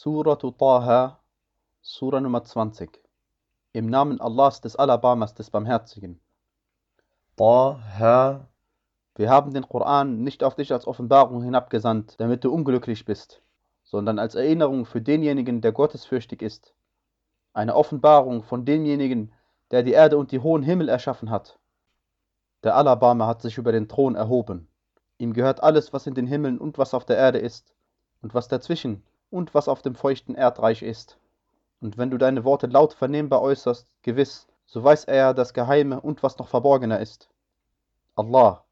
Suratu Taha, Sura Nummer 20. Im Namen Allahs des Alabamas des Barmherzigen. Taha, Wir haben den Koran nicht auf dich als Offenbarung hinabgesandt, damit du unglücklich bist, sondern als Erinnerung für denjenigen, der gottesfürchtig ist. Eine Offenbarung von demjenigen, der die Erde und die hohen Himmel erschaffen hat. Der Alabama hat sich über den Thron erhoben. Ihm gehört alles, was in den Himmeln und was auf der Erde ist, und was dazwischen und was auf dem feuchten Erdreich ist. Und wenn du deine Worte laut vernehmbar äußerst, gewiss, so weiß er ja das Geheime und was noch verborgener ist. Allah,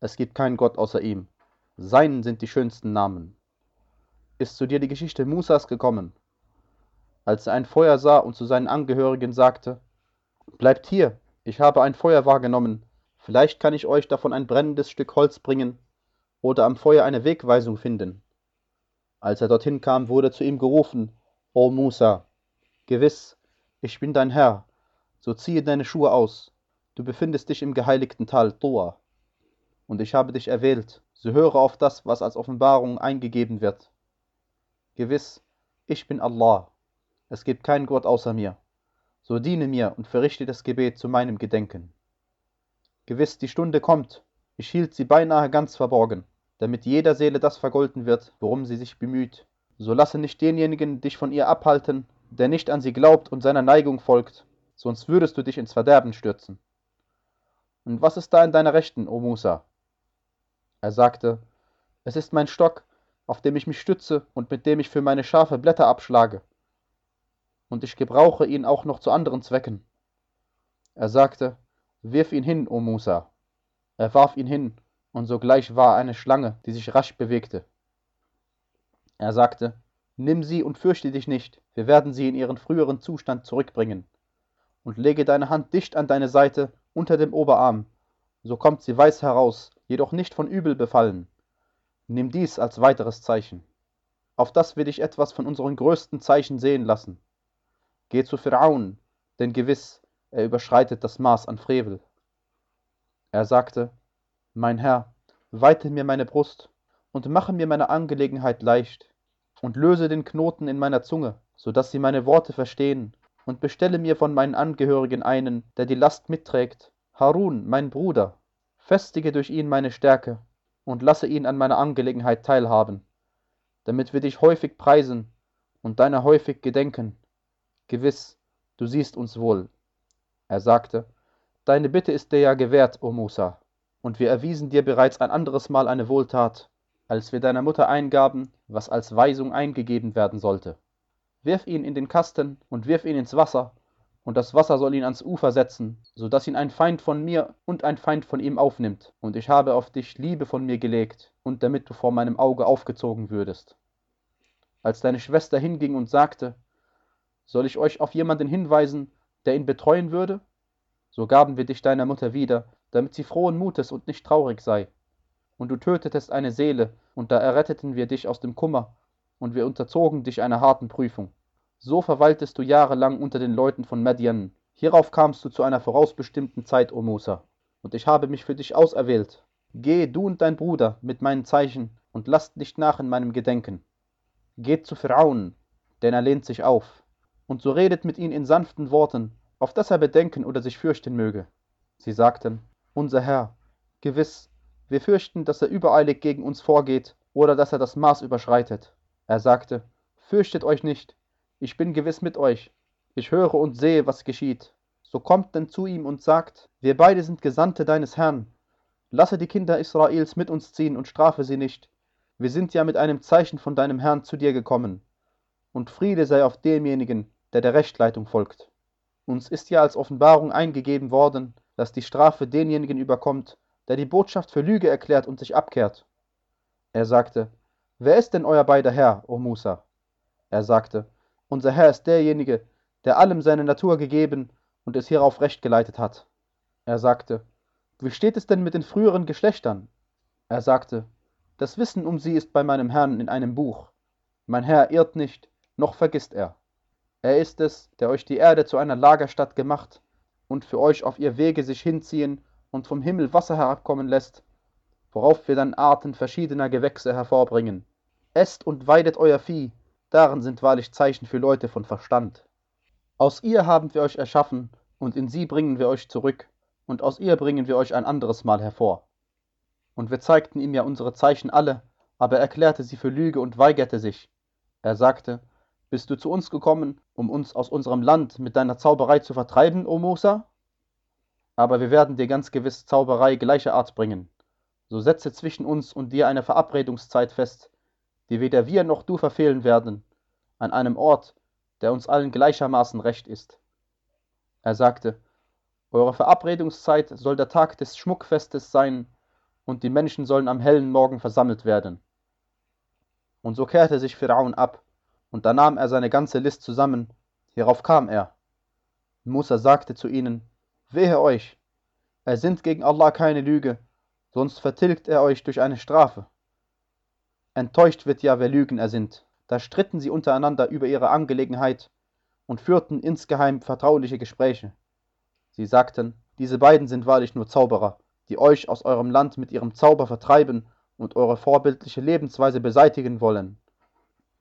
es gibt keinen Gott außer ihm. Sein sind die schönsten Namen. Ist zu dir die Geschichte Musas gekommen, als er ein Feuer sah und zu seinen Angehörigen sagte, Bleibt hier, ich habe ein Feuer wahrgenommen, vielleicht kann ich euch davon ein brennendes Stück Holz bringen oder am Feuer eine Wegweisung finden. Als er dorthin kam, wurde zu ihm gerufen, O Musa, gewiss, ich bin dein Herr, so ziehe deine Schuhe aus, du befindest dich im geheiligten Tal Toa, und ich habe dich erwählt, so höre auf das, was als Offenbarung eingegeben wird. Gewiss, ich bin Allah, es gibt keinen Gott außer mir, so diene mir und verrichte das Gebet zu meinem Gedenken. Gewiss, die Stunde kommt, ich hielt sie beinahe ganz verborgen, damit jeder Seele das vergolten wird, worum sie sich bemüht. So lasse nicht denjenigen dich von ihr abhalten, der nicht an sie glaubt und seiner Neigung folgt, sonst würdest du dich ins Verderben stürzen. Und was ist da in deiner Rechten, o Musa? Er sagte, es ist mein Stock, auf dem ich mich stütze und mit dem ich für meine Schafe Blätter abschlage. Und ich gebrauche ihn auch noch zu anderen Zwecken. Er sagte, wirf ihn hin, o Musa. Er warf ihn hin, und sogleich war eine Schlange, die sich rasch bewegte. Er sagte, Nimm sie und fürchte dich nicht, wir werden sie in ihren früheren Zustand zurückbringen. Und lege deine Hand dicht an deine Seite unter dem Oberarm, so kommt sie weiß heraus, jedoch nicht von Übel befallen. Nimm dies als weiteres Zeichen. Auf das will ich etwas von unseren größten Zeichen sehen lassen. Geh zu Pharaon, denn gewiss, er überschreitet das Maß an Frevel. Er sagte, Mein Herr, weite mir meine Brust und mache mir meine Angelegenheit leicht und löse den Knoten in meiner Zunge, so dass sie meine Worte verstehen, und bestelle mir von meinen Angehörigen einen, der die Last mitträgt, Harun, mein Bruder, festige durch ihn meine Stärke und lasse ihn an meiner Angelegenheit teilhaben, damit wir dich häufig preisen und deiner häufig gedenken. Gewiss, du siehst uns wohl. Er sagte, Deine Bitte ist dir ja gewährt, o Musa, und wir erwiesen dir bereits ein anderes Mal eine Wohltat, als wir deiner Mutter eingaben, was als Weisung eingegeben werden sollte. Wirf ihn in den Kasten und wirf ihn ins Wasser, und das Wasser soll ihn ans Ufer setzen, so dass ihn ein Feind von mir und ein Feind von ihm aufnimmt, und ich habe auf dich Liebe von mir gelegt, und damit du vor meinem Auge aufgezogen würdest. Als deine Schwester hinging und sagte, soll ich euch auf jemanden hinweisen, der ihn betreuen würde? So gaben wir dich deiner Mutter wieder, damit sie frohen Mutes und nicht traurig sei. Und du tötetest eine Seele, und da erretteten wir dich aus dem Kummer, und wir unterzogen dich einer harten Prüfung. So verweiltest du jahrelang unter den Leuten von Madian. Hierauf kamst du zu einer vorausbestimmten Zeit, O Musa, und ich habe mich für dich auserwählt. Geh, du und dein Bruder, mit meinen Zeichen, und lasst nicht nach in meinem Gedenken. Geht zu Pharaon, denn er lehnt sich auf, und so redet mit ihm in sanften Worten, auf dass er bedenken oder sich fürchten möge. Sie sagten, unser Herr, gewiss, wir fürchten, dass er übereilig gegen uns vorgeht oder dass er das Maß überschreitet. Er sagte, fürchtet euch nicht, ich bin gewiss mit euch, ich höre und sehe, was geschieht. So kommt denn zu ihm und sagt, wir beide sind Gesandte deines Herrn. Lasse die Kinder Israels mit uns ziehen und strafe sie nicht. Wir sind ja mit einem Zeichen von deinem Herrn zu dir gekommen. Und Friede sei auf demjenigen, der der Rechtleitung folgt. Uns ist ja als Offenbarung eingegeben worden, dass die Strafe denjenigen überkommt, der die Botschaft für Lüge erklärt und sich abkehrt. Er sagte, Wer ist denn euer beider Herr, o Musa? Er sagte, Unser Herr ist derjenige, der allem seine Natur gegeben und es hierauf recht geleitet hat. Er sagte, Wie steht es denn mit den früheren Geschlechtern? Er sagte, Das Wissen um sie ist bei meinem Herrn in einem Buch. Mein Herr irrt nicht, noch vergisst er. Er ist es, der euch die Erde zu einer Lagerstadt gemacht und für euch auf ihr Wege sich hinziehen und vom Himmel Wasser herabkommen lässt, worauf wir dann Arten verschiedener Gewächse hervorbringen. Esst und weidet euer Vieh Darin sind wahrlich Zeichen für Leute von Verstand. Aus ihr haben wir euch erschaffen, und in sie bringen wir euch zurück, und aus ihr bringen wir euch ein anderes Mal hervor. Und wir zeigten ihm ja unsere Zeichen alle, aber er erklärte sie für Lüge und weigerte sich. Er sagte, Bist du zu uns gekommen, um uns aus unserem Land mit deiner Zauberei zu vertreiben, o Musa? Aber wir werden dir ganz gewiss Zauberei gleicher Art bringen. So setze zwischen uns und dir eine Verabredungszeit fest, die weder wir noch du verfehlen werden, an einem Ort, der uns allen gleichermaßen recht ist. Er sagte, Eure Verabredungszeit soll der Tag des Schmuckfestes sein, und die Menschen sollen am hellen Morgen versammelt werden. Und so kehrte sich Pharaon ab, und da nahm er seine ganze List zusammen, hierauf kam er. Musa sagte zu ihnen, Wehe euch, er sind gegen Allah keine Lüge, sonst vertilgt er euch durch eine Strafe. Enttäuscht wird ja, wer Lügen ersinnt. Da stritten sie untereinander über ihre Angelegenheit und führten insgeheim vertrauliche Gespräche. Sie sagten, diese beiden sind wahrlich nur Zauberer, die euch aus eurem Land mit ihrem Zauber vertreiben und eure vorbildliche Lebensweise beseitigen wollen.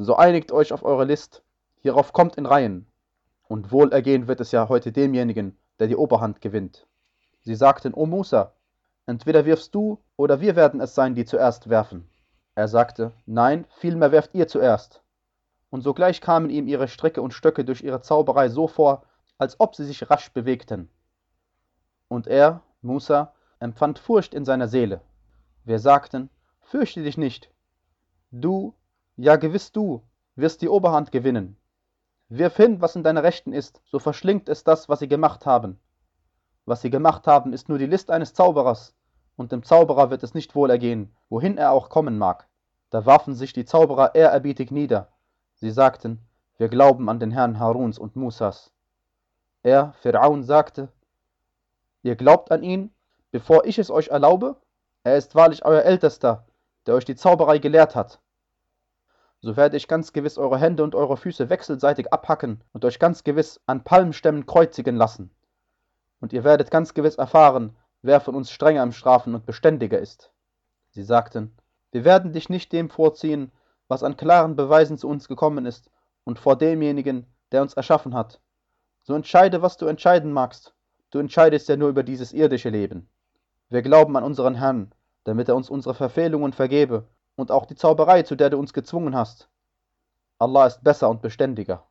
So einigt euch auf eure List, hierauf kommt in Reihen. Und wohlergehen wird es ja heute demjenigen, der die Oberhand gewinnt. Sie sagten, O Musa, entweder wirfst du oder wir werden es sein, die zuerst werfen. Er sagte, nein, vielmehr werft ihr zuerst. Und sogleich kamen ihm ihre Stricke und Stöcke durch ihre Zauberei so vor, als ob sie sich rasch bewegten. Und er, Musa, empfand Furcht in seiner Seele. Wir sagten, fürchte dich nicht. Du, ja gewiss du, wirst die Oberhand gewinnen. Wirf hin, was in deiner Rechten ist, so verschlingt es das, was sie gemacht haben. Was sie gemacht haben, ist nur die List eines Zauberers, und dem Zauberer wird es nicht wohl ergehen, wohin er auch kommen mag. Da warfen sich die Zauberer ehrerbietig nieder. Sie sagten, wir glauben an den Herrn Haruns und Musas. Er, Pharaon, sagte, ihr glaubt an ihn, bevor ich es euch erlaube? Er ist wahrlich euer Ältester, der euch die Zauberei gelehrt hat. So werde ich ganz gewiss eure Hände und eure Füße wechselseitig abhacken und euch ganz gewiss an Palmstämmen kreuzigen lassen. Und ihr werdet ganz gewiss erfahren, wer von uns strenger im Strafen und beständiger ist. Sie sagten, wir werden dich nicht dem vorziehen, was an klaren Beweisen zu uns gekommen ist, und vor demjenigen, der uns erschaffen hat. So entscheide, was du entscheiden magst. Du entscheidest ja nur über dieses irdische Leben. Wir glauben an unseren Herrn, damit er uns unsere Verfehlungen vergebe und auch die Zauberei, zu der du uns gezwungen hast. Allah ist besser und beständiger.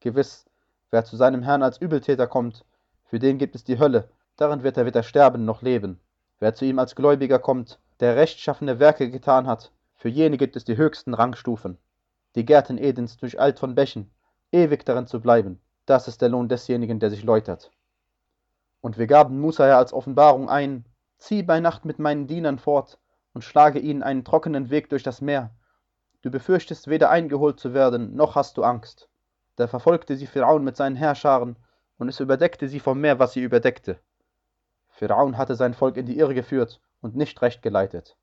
Gewiss, wer zu seinem Herrn als Übeltäter kommt, für den gibt es die Hölle, darin wird er weder sterben noch leben. Wer zu ihm als Gläubiger kommt, der rechtschaffene Werke getan hat, für jene gibt es die höchsten Rangstufen. Die Gärten Edens durcheilt von Bächen, ewig darin zu bleiben, das ist der Lohn desjenigen, der sich läutert. Und wir gaben Musa ja als Offenbarung ein, zieh bei Nacht mit meinen Dienern fort und schlage ihnen einen trockenen Weg durch das Meer. Du befürchtest weder eingeholt zu werden, noch hast du Angst. Da verfolgte sie Pharaon mit seinen Herrscharen, und es überdeckte sie vom Meer, was sie überdeckte. Pharaon hatte sein Volk in die Irre geführt und nicht recht geleitet.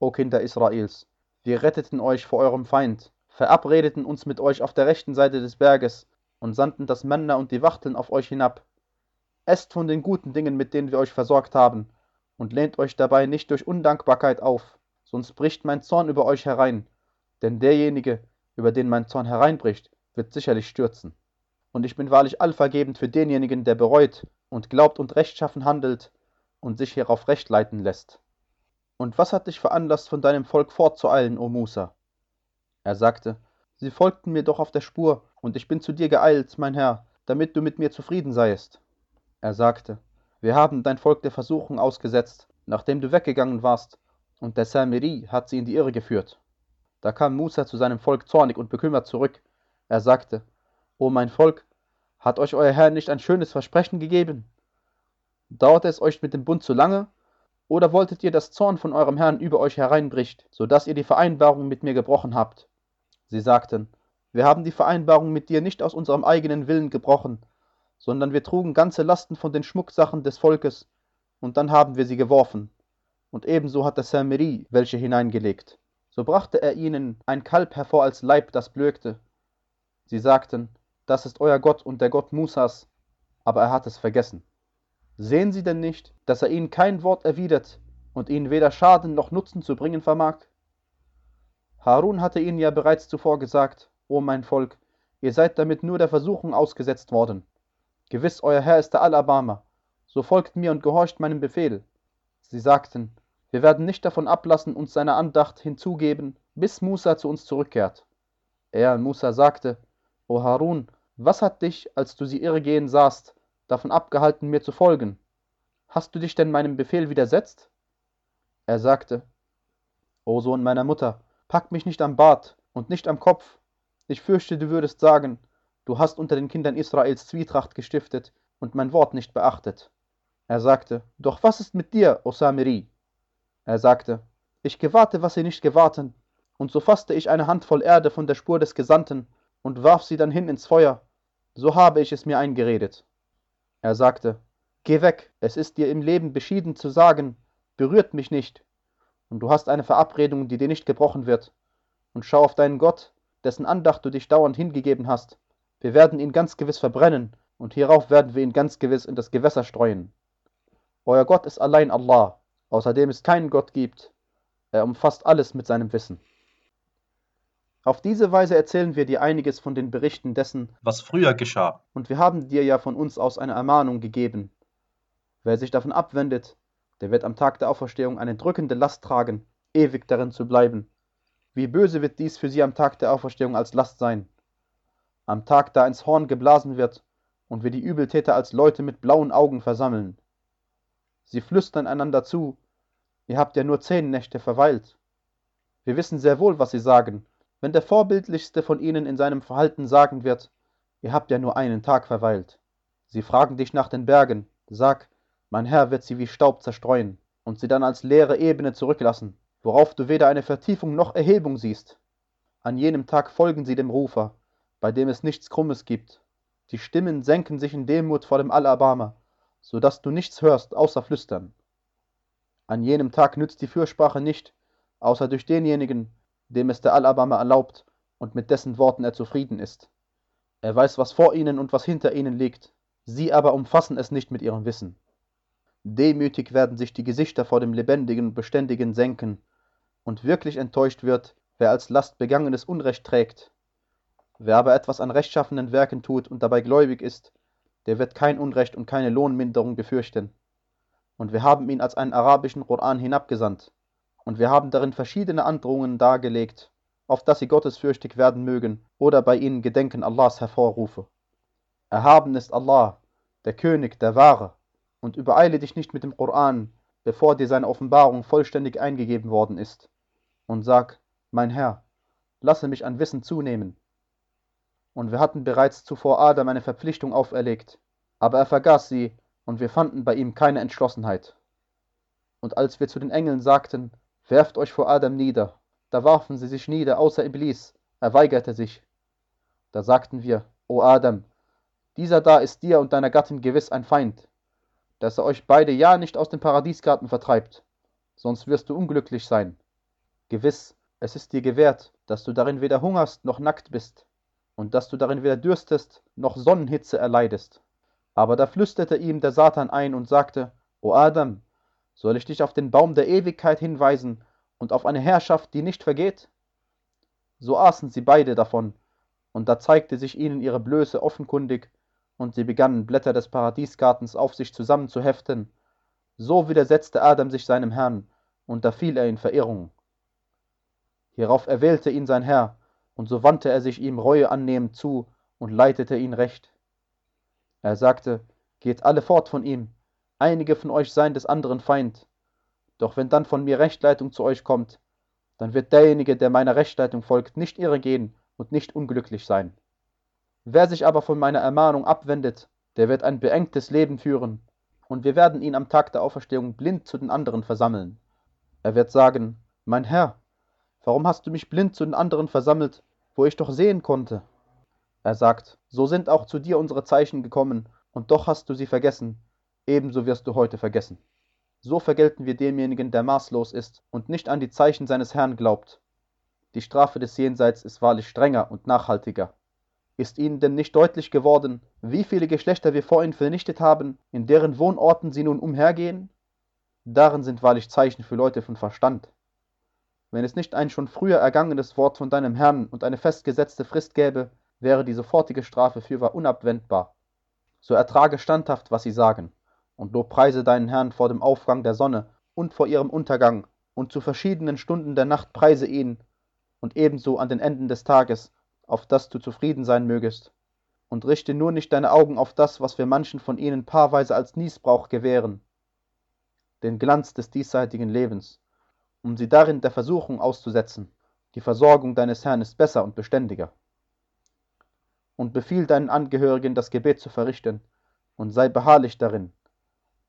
O Kinder Israels, wir retteten euch vor eurem Feind, verabredeten uns mit euch auf der rechten Seite des Berges und sandten das Männer und die Wachteln auf euch hinab. Esst von den guten Dingen, mit denen wir euch versorgt haben, und lehnt euch dabei nicht durch Undankbarkeit auf, sonst bricht mein Zorn über euch herein, denn derjenige, über den mein Zorn hereinbricht, wird sicherlich stürzen. Und ich bin wahrlich allvergebend für denjenigen, der bereut und glaubt und rechtschaffen handelt, und sich hierauf recht leiten lässt. Und was hat dich veranlasst, von deinem Volk fortzueilen, o Musa? Er sagte, Sie folgten mir doch auf der Spur, und ich bin zu dir geeilt, mein Herr, damit du mit mir zufrieden seiest. Er sagte, wir haben dein Volk der Versuchung ausgesetzt, nachdem du weggegangen warst, und der Samiri hat sie in die Irre geführt. Da kam Musa zu seinem Volk zornig und bekümmert zurück. Er sagte, O mein Volk, hat euch euer Herr nicht ein schönes Versprechen gegeben? Dauerte es euch mit dem Bund zu lange? Oder wolltet ihr, dass Zorn von eurem Herrn über euch hereinbricht, so dass ihr die Vereinbarung mit mir gebrochen habt? Sie sagten, wir haben die Vereinbarung mit dir nicht aus unserem eigenen Willen gebrochen, sondern wir trugen ganze Lasten von den Schmucksachen des Volkes, und dann haben wir sie geworfen. Und ebenso hat der Samiri welche hineingelegt. So brachte er ihnen ein Kalb hervor als Leib, das blökte. Sie sagten, das ist euer Gott und der Gott Musas, aber er hat es vergessen. Sehen Sie denn nicht, dass er ihnen kein Wort erwidert und ihnen weder Schaden noch Nutzen zu bringen vermag? Harun hatte ihnen ja bereits zuvor gesagt, O mein Volk, ihr seid damit nur der Versuchung ausgesetzt worden. Gewiss, euer Herr ist der Allerbarmer, so folgt mir und gehorcht meinem Befehl. Sie sagten, wir werden nicht davon ablassen, uns seiner Andacht hinzugeben, bis Musa zu uns zurückkehrt. Er, Musa, sagte, O Harun, was hat dich, als du sie irregehen sahst, davon abgehalten, mir zu folgen? Hast du dich denn meinem Befehl widersetzt? Er sagte, O Sohn meiner Mutter, pack mich nicht am Bart und nicht am Kopf. Ich fürchte, du würdest sagen, du hast unter den Kindern Israels Zwietracht gestiftet und mein Wort nicht beachtet. Er sagte, doch was ist mit dir, O Samiri? Er sagte, ich gewahrte, was sie nicht gewahrten, und so fasste ich eine Handvoll Erde von der Spur des Gesandten und warf sie dann hin ins Feuer, so habe ich es mir eingeredet. Er sagte, Geh weg, es ist dir im Leben beschieden zu sagen, berührt mich nicht, und du hast eine Verabredung, die dir nicht gebrochen wird, und schau auf deinen Gott, dessen Andacht du dich dauernd hingegeben hast. Wir werden ihn ganz gewiss verbrennen, und hierauf werden wir ihn ganz gewiss in das Gewässer streuen. Euer Gott ist allein Allah, außerdem es keinen Gott gibt. Er umfasst alles mit seinem Wissen. Auf diese Weise erzählen wir dir einiges von den Berichten dessen, was früher geschah. Und wir haben dir ja von uns aus eine Ermahnung gegeben. Wer sich davon abwendet, der wird am Tag der Auferstehung eine drückende Last tragen, ewig darin zu bleiben. Wie böse wird dies für sie am Tag der Auferstehung als Last sein. Am Tag, da ins Horn geblasen wird und wir die Übeltäter als Leute mit blauen Augen versammeln. Sie flüstern einander zu, ihr habt ja nur zehn Nächte verweilt. Wir wissen sehr wohl, was sie sagen, wenn der vorbildlichste von ihnen in seinem Verhalten sagen wird, ihr habt ja nur einen Tag verweilt. Sie fragen dich nach den Bergen, sag, mein Herr wird sie wie Staub zerstreuen und sie dann als leere Ebene zurücklassen, worauf du weder eine Vertiefung noch Erhebung siehst. An jenem Tag folgen sie dem Rufer, bei dem es nichts Krummes gibt. Die Stimmen senken sich in Demut vor dem Allerbarmer, so dass du nichts hörst außer Flüstern. An jenem Tag nützt die Fürsprache nicht, außer durch denjenigen, dem es der Allerbarmer erlaubt und mit dessen Worten er zufrieden ist. Er weiß, was vor ihnen und was hinter ihnen liegt, sie aber umfassen es nicht mit ihrem Wissen. Demütig werden sich die Gesichter vor dem Lebendigen und Beständigen senken, und wirklich enttäuscht wird, wer als Last begangenes Unrecht trägt. Wer aber etwas an rechtschaffenen Werken tut und dabei gläubig ist, der wird kein Unrecht und keine Lohnminderung befürchten. Und wir haben ihn als einen arabischen Koran hinabgesandt, und wir haben darin verschiedene Androhungen dargelegt, auf dass sie gottesfürchtig werden mögen oder bei ihnen Gedenken Allahs hervorrufe. Erhaben ist Allah, der König, der Wahre, und übereile dich nicht mit dem Koran, bevor dir seine Offenbarung vollständig eingegeben worden ist, und sag, mein Herr, lasse mich an Wissen zunehmen. Und wir hatten bereits zuvor Adam eine Verpflichtung auferlegt, aber er vergaß sie, und wir fanden bei ihm keine Entschlossenheit. Und als wir zu den Engeln sagten, Werft euch vor Adam nieder. Da warfen sie sich nieder, außer Iblis. Er weigerte sich. Da sagten wir, O Adam, dieser da ist dir und deiner Gattin gewiss ein Feind, dass er euch beide ja nicht aus dem Paradiesgarten vertreibt, sonst wirst du unglücklich sein. Gewiss, es ist dir gewährt, dass du darin weder hungerst noch nackt bist, und dass du darin weder dürstest noch Sonnenhitze erleidest. Aber da flüsterte ihm der Satan ein und sagte, O Adam, soll ich dich auf den Baum der Ewigkeit hinweisen und auf eine Herrschaft, die nicht vergeht? So aßen sie beide davon, und da zeigte sich ihnen ihre Blöße offenkundig, und sie begannen Blätter des Paradiesgartens auf sich zusammenzuheften. So widersetzte Adam sich seinem Herrn, und da fiel er in Verirrung. Hierauf erwählte ihn sein Herr, und so wandte er sich ihm Reue annehmend zu und leitete ihn recht. Er sagte, geht alle fort von ihm, einige von euch seien des anderen Feind. Doch wenn dann von mir Rechtleitung zu euch kommt, dann wird derjenige, der meiner Rechtleitung folgt, nicht irregehen und nicht unglücklich sein. Wer sich aber von meiner Ermahnung abwendet, der wird ein beengtes Leben führen, und wir werden ihn am Tag der Auferstehung blind zu den anderen versammeln. Er wird sagen, mein Herr, warum hast du mich blind zu den anderen versammelt, wo ich doch sehen konnte? Er sagt, so sind auch zu dir unsere Zeichen gekommen, und doch hast du sie vergessen, ebenso wirst du heute vergessen. So vergelten wir demjenigen, der maßlos ist und nicht an die Zeichen seines Herrn glaubt. Die Strafe des Jenseits ist wahrlich strenger und nachhaltiger. Ist ihnen denn nicht deutlich geworden, wie viele Geschlechter wir vor ihnen vernichtet haben, in deren Wohnorten sie nun umhergehen? Darin sind wahrlich Zeichen für Leute von Verstand. Wenn es nicht ein schon früher ergangenes Wort von deinem Herrn und eine festgesetzte Frist gäbe, wäre die sofortige Strafe fürwahr unabwendbar. So ertrage standhaft, was sie sagen, und lobpreise deinen Herrn vor dem Aufgang der Sonne und vor ihrem Untergang, und zu verschiedenen Stunden der Nacht preise ihn, und ebenso an den Enden des Tages, auf das du zufrieden sein mögest. Und richte nur nicht deine Augen auf das, was wir manchen von ihnen paarweise als Niesbrauch gewähren, den Glanz des diesseitigen Lebens, um sie darin der Versuchung auszusetzen. Die Versorgung deines Herrn ist besser und beständiger. Und befiehl deinen Angehörigen, das Gebet zu verrichten, und sei beharrlich darin.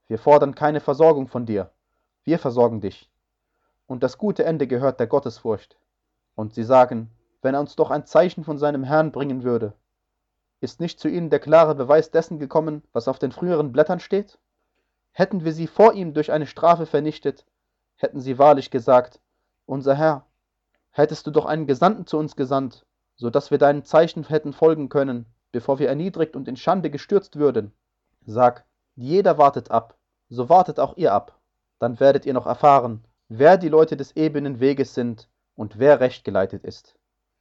Wir fordern keine Versorgung von dir, wir versorgen dich. Und das gute Ende gehört der Gottesfurcht. Und sie sagen, wenn er uns doch ein Zeichen von seinem Herrn bringen würde. Ist nicht zu ihnen der klare Beweis dessen gekommen, was auf den früheren Blättern steht? Hätten wir sie vor ihm durch eine Strafe vernichtet, hätten sie wahrlich gesagt, unser Herr, hättest du doch einen Gesandten zu uns gesandt, so dass wir deinen Zeichen hätten folgen können, bevor wir erniedrigt und in Schande gestürzt würden. Sag, jeder wartet ab, so wartet auch ihr ab, dann werdet ihr noch erfahren, wer die Leute des ebenen Weges sind und wer recht geleitet ist.